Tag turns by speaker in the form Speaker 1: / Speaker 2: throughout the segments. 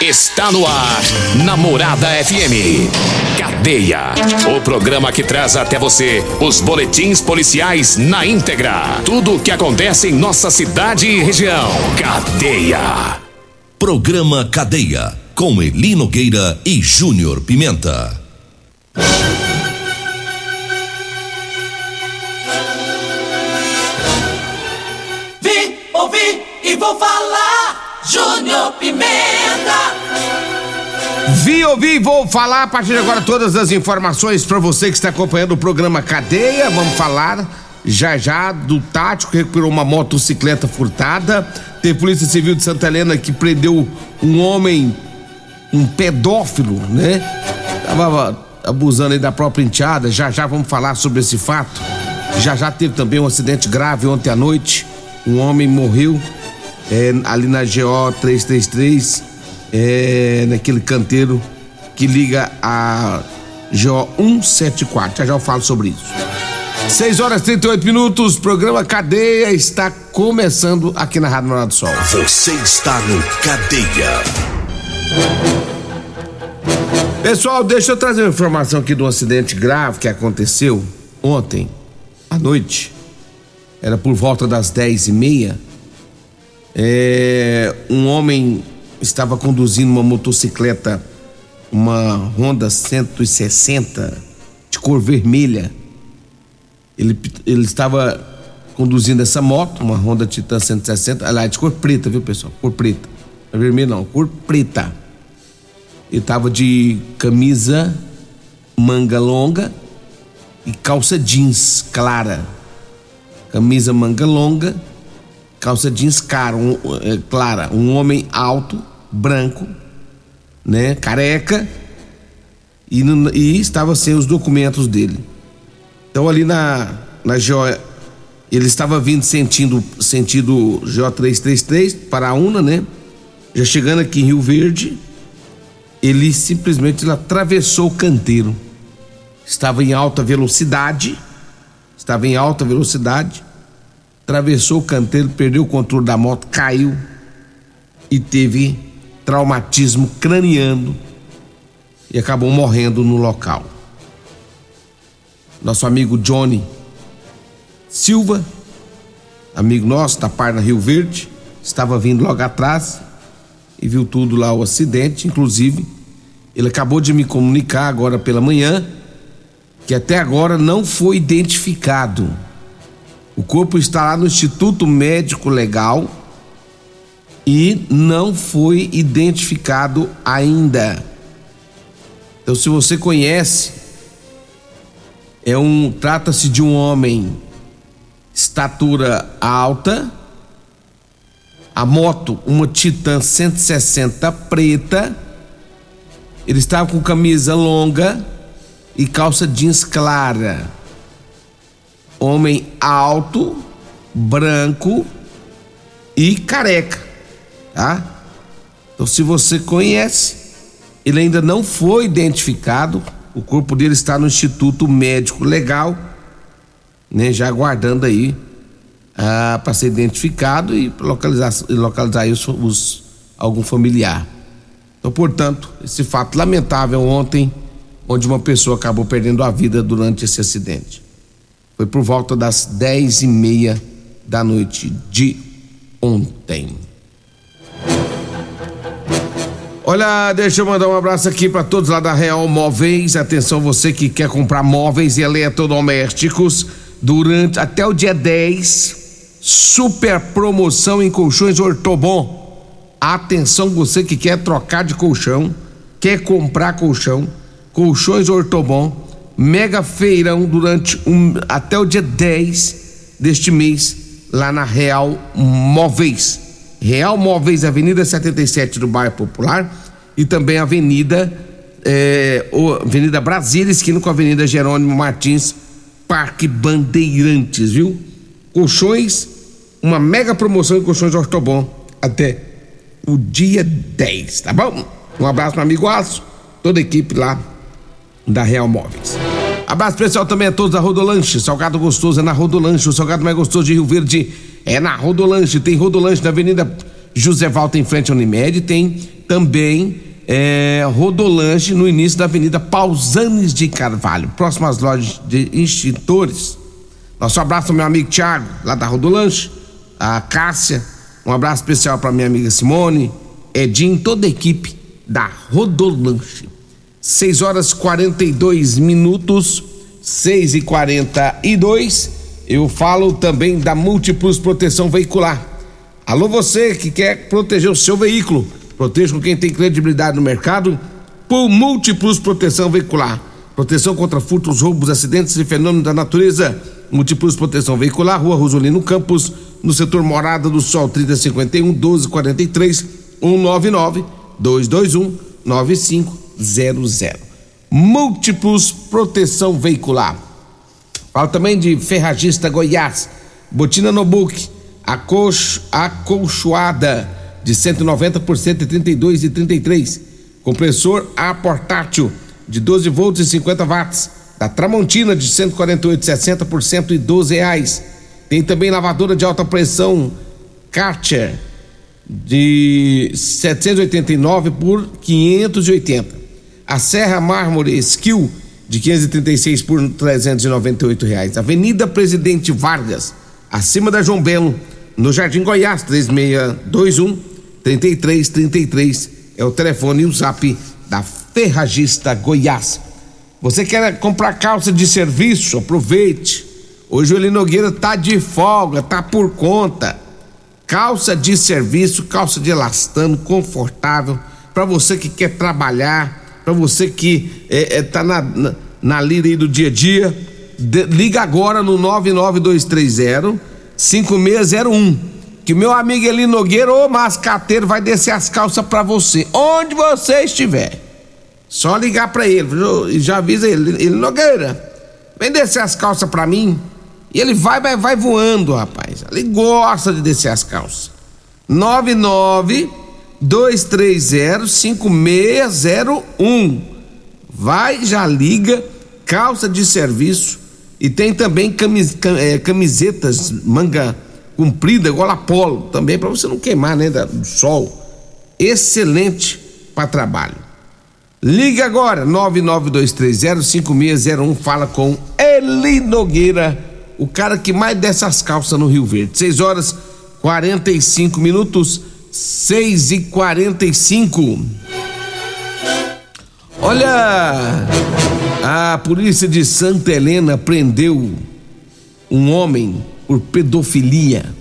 Speaker 1: Está no ar, Namorada FM. Cadeia. O programa que traz até você os boletins policiais na íntegra. Tudo o que acontece em nossa cidade e região. Cadeia.
Speaker 2: Programa Cadeia. Com Eli Nogueira e Júnior Pimenta.
Speaker 3: Vi, ouvi e vou falar. Júnior Pimenta.
Speaker 4: Vi, ouvi, vou falar a partir de agora todas as informações para você que está acompanhando o programa Cadeia. Vamos falar já já do tático que recuperou uma motocicleta furtada. Tem Polícia Civil de Santa Helena que prendeu um homem, um pedófilo, né? Tava abusando aí da própria enteada. Já já vamos falar sobre esse fato. Já já teve também um acidente grave ontem à noite. Um homem morreu é, ali na GO 333, é, naquele canteiro que liga a GO 174. Já já eu falo sobre isso. 6 horas e 38 minutos, programa Cadeia está começando aqui na Rádio Morado do Sol.
Speaker 2: Você está no Cadeia.
Speaker 4: Pessoal, deixa eu trazer uma informação aqui do acidente grave que aconteceu ontem à noite. Era por volta das 10 e meia. É, um homem estava conduzindo uma motocicleta, uma Honda 160 de cor vermelha. Ele, ele estava conduzindo essa moto, uma Honda Titan 160, aliás, de cor preta, viu pessoal? Cor preta. Não é vermelho não, cor preta. Ele estava de camisa manga longa e calça jeans clara. Camisa manga longa, calça jeans cara, um, é, clara. Um homem alto, branco, né, careca e, e estava sem os documentos dele. Então ali na na GO ele estava vindo sentindo sentido GO 333 para a Una, né? Já chegando aqui em Rio Verde, ele simplesmente ele atravessou o canteiro. Estava em alta velocidade, estava em alta velocidade, atravessou o canteiro, perdeu o controle da moto, caiu e teve traumatismo craniano e acabou morrendo no local. Nosso amigo Johnny Silva, amigo nosso da Parna Rio Verde, estava vindo logo atrás e viu tudo lá o acidente, inclusive ele acabou de me comunicar agora pela manhã que até agora não foi identificado. O corpo está lá no Instituto Médico Legal e não foi identificado ainda. Então, se você conhece, é um trata-se de um homem estatura alta, a moto uma Titan 160 preta, ele estava com camisa longa e calça jeans clara. Homem alto, branco e careca, tá? Então, se você conhece, ele ainda não foi identificado. O corpo dele está no Instituto Médico Legal, né? Já aguardando aí ah, para ser identificado e localizar, localizar os, os- algum familiar. Então, portanto, esse fato lamentável ontem, onde uma pessoa acabou perdendo a vida durante esse acidente. Foi por volta das dez e meia da noite de ontem. Olha, deixa eu mandar um abraço aqui para todos lá da Real Móveis. Atenção, você que quer comprar móveis e eletrodomésticos durante até o dia 10, super promoção em colchões Ortobon. Atenção, você que quer trocar de colchão, quer comprar colchão, colchões Ortobon, mega feirão durante um, até o dia 10 deste mês lá na Real Móveis. Real Móveis, Avenida 77 do Bairro Popular e também Avenida é, Avenida Brasília, esquina com a Avenida Jerônimo Martins, Parque Bandeirantes, viu? Colchões, uma mega promoção de colchões Ortobon até o dia 10, tá bom? Um abraço, meu amigo Aço, toda a equipe lá da Real Móveis. Abraço especial também a todos da Rodolanche. Salgado gostoso é na Rodolanche. O salgado mais gostoso de Rio Verde é na Rodolanche. Tem Rodolanche na Avenida José Valta, em frente à Unimed. Tem também é, Rodolanche no início da Avenida Pausanes de Carvalho, próximo às lojas de extintores. Nosso abraço ao meu amigo Tiago, lá da Rodolanche. A Cássia. Um abraço especial para minha amiga Simone, Edinho, toda a equipe da Rodolanche. 6 horas 42 minutos, 6 e 42 Eu falo também da Múltiplos Proteção Veicular. Alô, você que quer proteger o seu veículo, proteja com quem tem credibilidade no mercado por Múltiplos Proteção Veicular. Proteção contra furtos, roubos, acidentes e fenômenos da natureza. Múltiplos Proteção Veicular, Rua Rosolino Campos, no setor Morada do Sol, 3051 1243 199 221 9500. Múltiplos Proteção Veicular. Fala também de Ferragista Goiás, Botina Nobuque, acolcho, acolchoada de 190 por 132 e 33. Compressor a portátil de 12 volts e 50 watts. Da Tramontina de 148,60 por 112 reais. Tem também lavadora de alta pressão Karcher de 789 por 580. A Serra Mármore Skill de 536 por 398 reais. Avenida Presidente Vargas, acima da João Belo, no Jardim Goiás, 3621 3333 é o telefone e o zap da Ferragista Goiás. Você quer comprar calça de serviço? Aproveite. Hoje o Eli Nogueira tá de folga, tá por conta. Calça de serviço, calça de elastano, confortável, para você que quer trabalhar, para você que é, é, tá na, na, na lida aí do dia a dia. De, liga agora no 99230 5601 que meu amigo Eli Nogueira, ô mascateiro, vai descer as calças para você, onde você estiver. Só ligar para ele, e já avisa ele, Eli Nogueira, vem descer as calças para mim. E ele vai, vai, vai voando, rapaz. Ele gosta de descer as calças. 99 230 5601. Vai, já liga, calça de serviço e tem também camis, é, camisetas manga comprida, igual a polo, também para você não queimar, né, do sol. Excelente para trabalho. Ligue agora, 992305601, fala com Eli Nogueira, o cara que mais desce as calças no Rio Verde. 6 horas 45 minutos, 6 e 45 Olha, a polícia de Santa Helena prendeu um homem por pedofilia.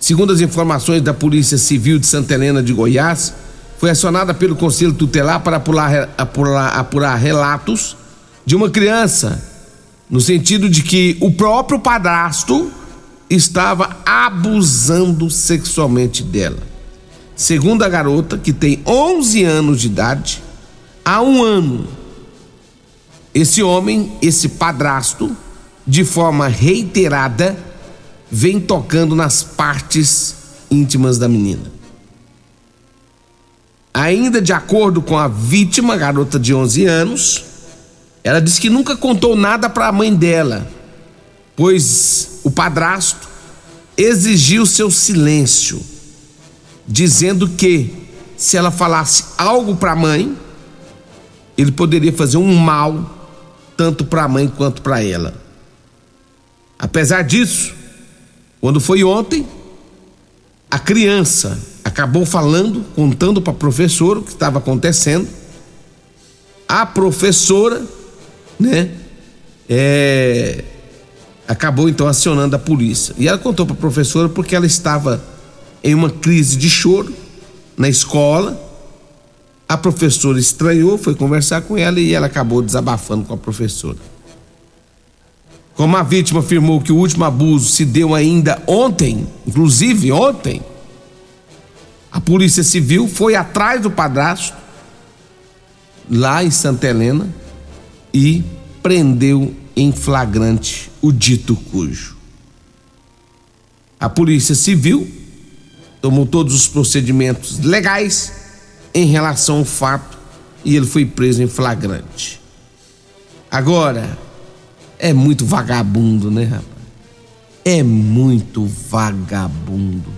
Speaker 4: Segundo as informações da Polícia Civil de Santa Helena de Goiás, foi acionada pelo Conselho Tutelar para apurar, apurar, apurar relatos de uma criança, no sentido de que o próprio padrasto estava abusando sexualmente dela. Segundo a garota, que tem 11 anos de idade, há um ano, esse homem, esse padrasto, de forma reiterada, vem tocando nas partes íntimas da menina. Ainda de acordo com a vítima, garota de 11 anos, ela disse que nunca contou nada para a mãe dela, pois o padrasto exigiu seu silêncio, dizendo que se ela falasse algo para a mãe, ele poderia fazer um mal tanto para a mãe quanto para ela. Apesar disso, quando foi ontem, a criança acabou falando, contando para a professora o que estava acontecendo. A professora, né, é, acabou então acionando a polícia. E ela contou para a professora porque ela estava em uma crise de choro na escola. A professora estranhou, foi conversar com ela e ela acabou desabafando com a professora. Como a vítima afirmou que o último abuso se deu ainda ontem, inclusive ontem, a Polícia Civil foi atrás do padrasto, lá em Santa Helena e prendeu em flagrante o dito cujo. A Polícia Civil tomou todos os procedimentos legais em relação ao fato e ele foi preso em flagrante. Agora, é muito vagabundo, né, rapaz? É muito vagabundo.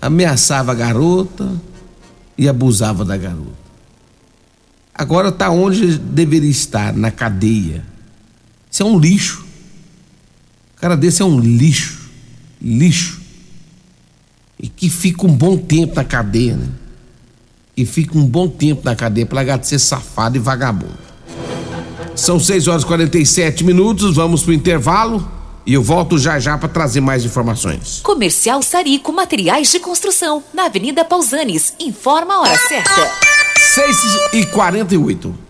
Speaker 4: Ameaçava a garota e abusava da garota. Agora tá onde deveria estar, na cadeia. Isso é um lixo. O cara desse é um lixo. Lixo. E que fica um bom tempo na cadeia, né? E fica um bom tempo na cadeia para de ser safado e vagabundo. São 6 horas e 47 minutos, vamos pro intervalo e eu volto já já para trazer mais informações.
Speaker 5: Comercial Sarico Materiais de Construção, na Avenida Pausanes. Informa a hora certa.
Speaker 4: 6 e 48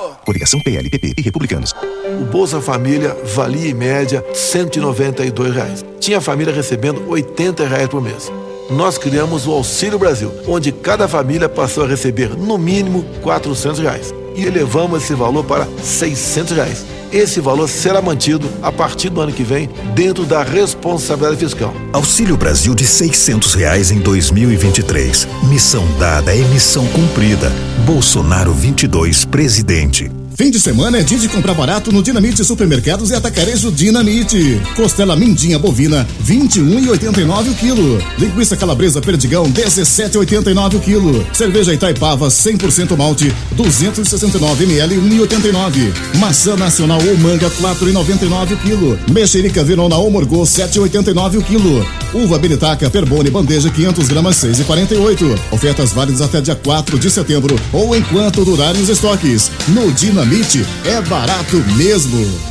Speaker 6: Coligação PLPP e Republicanos.
Speaker 7: O Bolsa Família valia em média 192 reais. Tinha família recebendo 80 reais por mês. Nós criamos o Auxílio Brasil, onde cada família passou a receber no mínimo 400 reais. E elevamos esse valor para 600 reais esse valor será mantido a partir do ano que vem dentro da responsabilidade fiscal.
Speaker 6: Auxílio Brasil de seiscentos reais em 2023. Missão dada é missão cumprida. Bolsonaro 22, presidente.
Speaker 8: Fim de semana é dia de comprar barato no Dinamite Supermercados e Atacarejo Dinamite. Costela mindinha bovina, 21,89 o quilo. Linguiça calabresa perdigão, 17,89 o quilo. Cerveja Itaipava 100% malte, 269 ml, 1,89. Maçã nacional ou manga, 4,99 o quilo. Mexerica Verona ou Morgô, 7,89 o quilo. Uva Benitaca Perbone bandeja 500 gramas, 6,48. Ofertas válidas até dia 4 de setembro ou enquanto durarem os estoques. No Dinamite Dinamite é barato mesmo.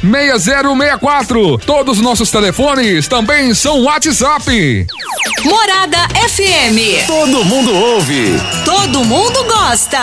Speaker 9: 6064. Todos os nossos telefones também são WhatsApp.
Speaker 5: Morada FM.
Speaker 1: Todo mundo ouve.
Speaker 5: Todo mundo gosta.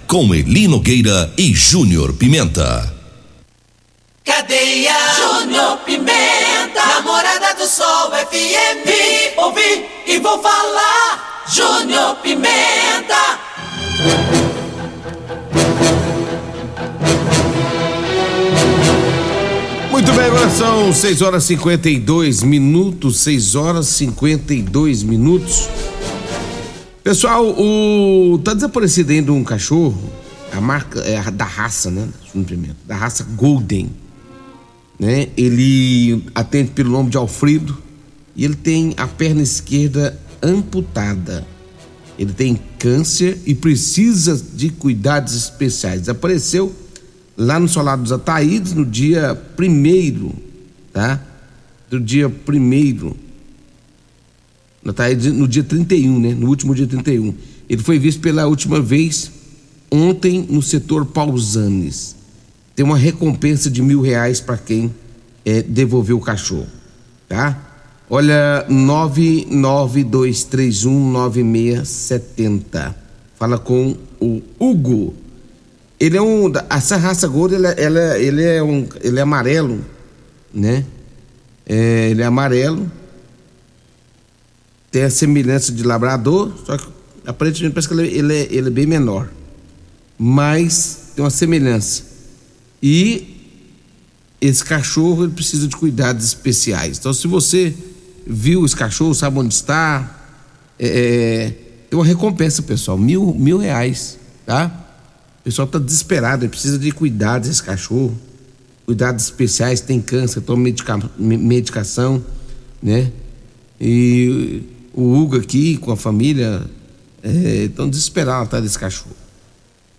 Speaker 2: com Eli Nogueira e Júnior Pimenta.
Speaker 3: Cadeia Júnior Pimenta, namorada do Sol FM. Vi, ouvi e vou falar. Júnior Pimenta.
Speaker 4: Muito bem, agora são 6 horas e 52 minutos, 6 horas e 52 minutos. Pessoal, o tá desaparecido ainda um cachorro, a marca é a da raça, né? Da raça Golden, né? Ele atende pelo nome de Alfredo e ele tem a perna esquerda amputada. Ele tem câncer e precisa de cuidados especiais. Desapareceu lá no Solar dos Ataídes no dia primeiro, tá? Do dia primeiro no dia 31, né? No último dia 31. Ele foi visto pela última vez ontem no setor Pausanes. Tem uma recompensa de mil reais para quem é, devolveu o cachorro, tá? Olha, 992319670. Fala com o Hugo. Ele é um. Essa raça gorda, ela, ela, ele é um. Ele é amarelo, né? É, ele é amarelo tem a semelhança de labrador, só que aparentemente parece que ele, ele, é, ele é bem menor. Mas tem uma semelhança. E esse cachorro ele precisa de cuidados especiais. Então, se você viu esse cachorro, sabe onde está, é, é tem uma recompensa, pessoal, mil, mil reais, tá? O pessoal está desesperado, ele precisa de cuidados esse cachorro, cuidados especiais, tem câncer, toma medica, medicação, né? E o Hugo aqui com a família estão é, desesperados atrás desse cachorro.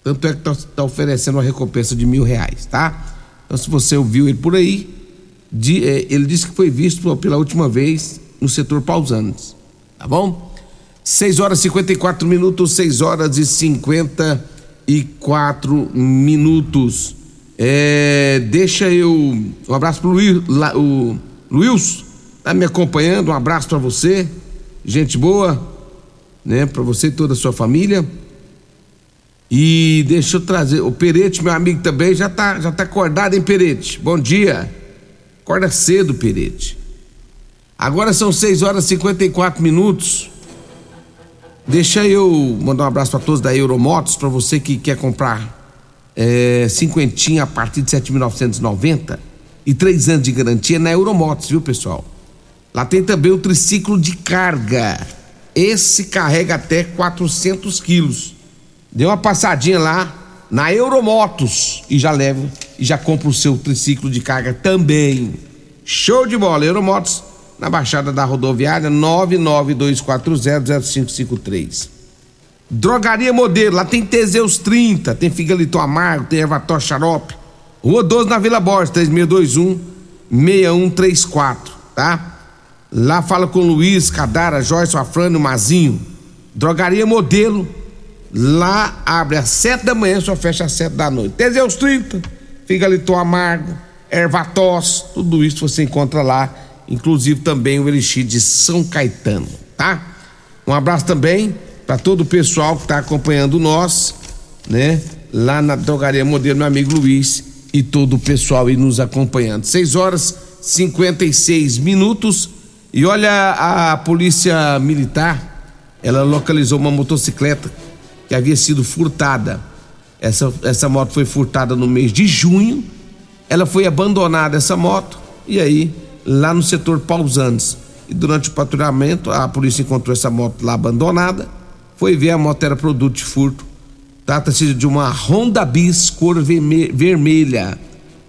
Speaker 4: Tanto é que está tá oferecendo uma recompensa de mil reais, tá? Então, se você ouviu ele por aí, de, é, ele disse que foi visto pela última vez no setor Pausanes, tá bom? 6 horas e 54 minutos, 6 horas e 54 minutos. É, deixa eu. Um abraço pro Luiz, o Luiz, tá me acompanhando, um abraço para você gente boa, né, para você e toda a sua família. E deixa eu trazer, o Perete, meu amigo também, já tá, já tá acordado, hein, Perete? Bom dia. Acorda cedo, Perete. Agora são 6 horas e 54 minutos. Deixa eu mandar um abraço para todos da Euromotos, para você que quer comprar é, cinquentinha a partir de 7.990 e três anos de garantia na Euromotos, viu, pessoal? Lá tem também o triciclo de carga. Esse carrega até 400 quilos. Dê uma passadinha lá na Euromotos e já leva e já compra o seu triciclo de carga também. Show de bola, Euromotos na Baixada da Rodoviária 992400553. Drogaria Modelo, lá tem Teseus 30, tem Figaliton Amargo, tem Ervator Xarope. Rua 12 na Vila Borges, 3621 6134, tá? Lá fala com Luiz, Cadara, Joyce, Afrânio, Mazinho. Drogaria Modelo. Lá abre às sete da manhã, só fecha às sete da noite. Teseus 30, Figaliton Amargo, Ervatos, tudo isso você encontra lá. Inclusive também o Elixir de São Caetano, tá? Um abraço também para todo o pessoal que está acompanhando nós, né? Lá na Drogaria Modelo, meu amigo Luiz e todo o pessoal aí nos acompanhando. 6 horas 56 minutos. E olha, a polícia militar, ela localizou uma motocicleta que havia sido furtada. Essa, essa moto foi furtada no mês de junho. Ela foi abandonada, essa moto, e aí, lá no setor Pausantes. E durante o patrulhamento, a polícia encontrou essa moto lá abandonada. Foi ver, a moto era produto de furto. Trata-se de uma Honda Bis cor vermelha.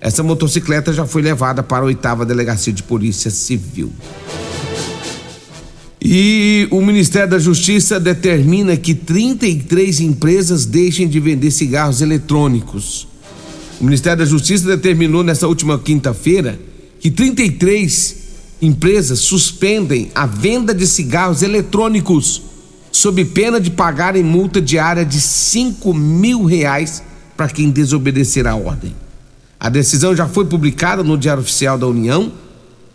Speaker 4: Essa motocicleta já foi levada para a oitava delegacia de polícia civil. E o Ministério da Justiça determina que 33 empresas deixem de vender cigarros eletrônicos. O Ministério da Justiça determinou nessa última quinta-feira que 33 empresas suspendem a venda de cigarros eletrônicos sob pena de pagarem multa diária de 5 mil reais para quem desobedecer a ordem. A decisão já foi publicada no Diário Oficial da União.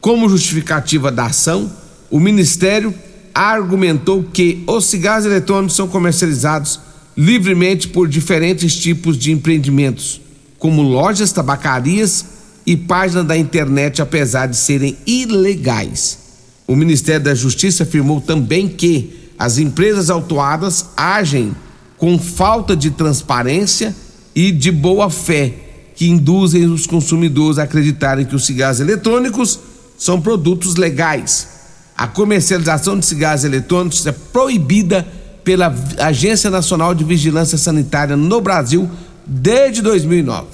Speaker 4: Como justificativa da ação, o Ministério argumentou que os cigarros eletrônicos são comercializados livremente por diferentes tipos de empreendimentos, como lojas, tabacarias e páginas da internet, apesar de serem ilegais. O Ministério da Justiça afirmou também que as empresas autuadas agem com falta de transparência e de boa fé, que induzem os consumidores a acreditarem que os cigarros eletrônicos são produtos legais. A comercialização de cigarros eletrônicos é proibida pela Agência Nacional de Vigilância Sanitária no Brasil desde 2009.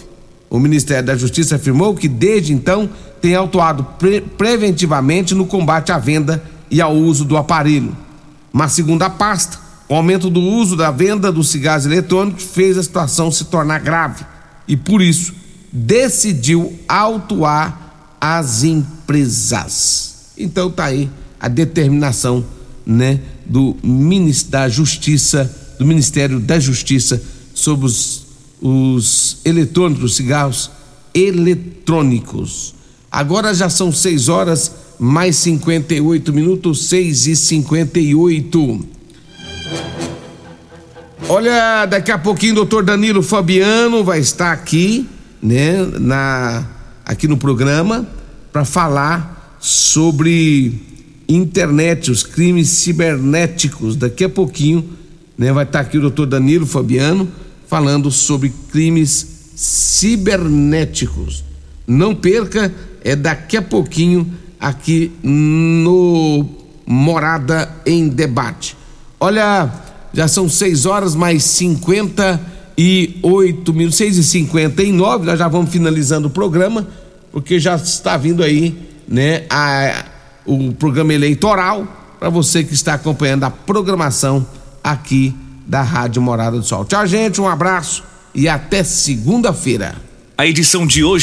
Speaker 4: O Ministério da Justiça afirmou que desde então tem atuado pre preventivamente no combate à venda e ao uso do aparelho. Mas, segundo a pasta, o aumento do uso da venda dos cigarros eletrônicos fez a situação se tornar grave e, por isso, decidiu autuar as empresas. Então, tá aí a determinação, né, do Ministério da Justiça, do Ministério da Justiça sobre os, os eletrônicos, os cigarros eletrônicos. Agora já são 6 horas mais 58 minutos, 6 e 58. Olha, daqui a pouquinho o doutor Danilo Fabiano vai estar aqui, né, na, aqui no programa, para falar sobre internet, os crimes cibernéticos. Daqui a pouquinho, né, vai estar aqui o doutor Danilo Fabiano falando sobre crimes cibernéticos. Não perca, é daqui a pouquinho aqui no Morada em Debate. Olha, já são 6 horas mais 58 minutos, 6 e 59 nós já vamos finalizando o programa, porque já está vindo aí, né, a o programa eleitoral para você que está acompanhando a programação aqui da Rádio Morada do Sol. Tchau, gente, um abraço e até segunda-feira.
Speaker 10: A edição de hoje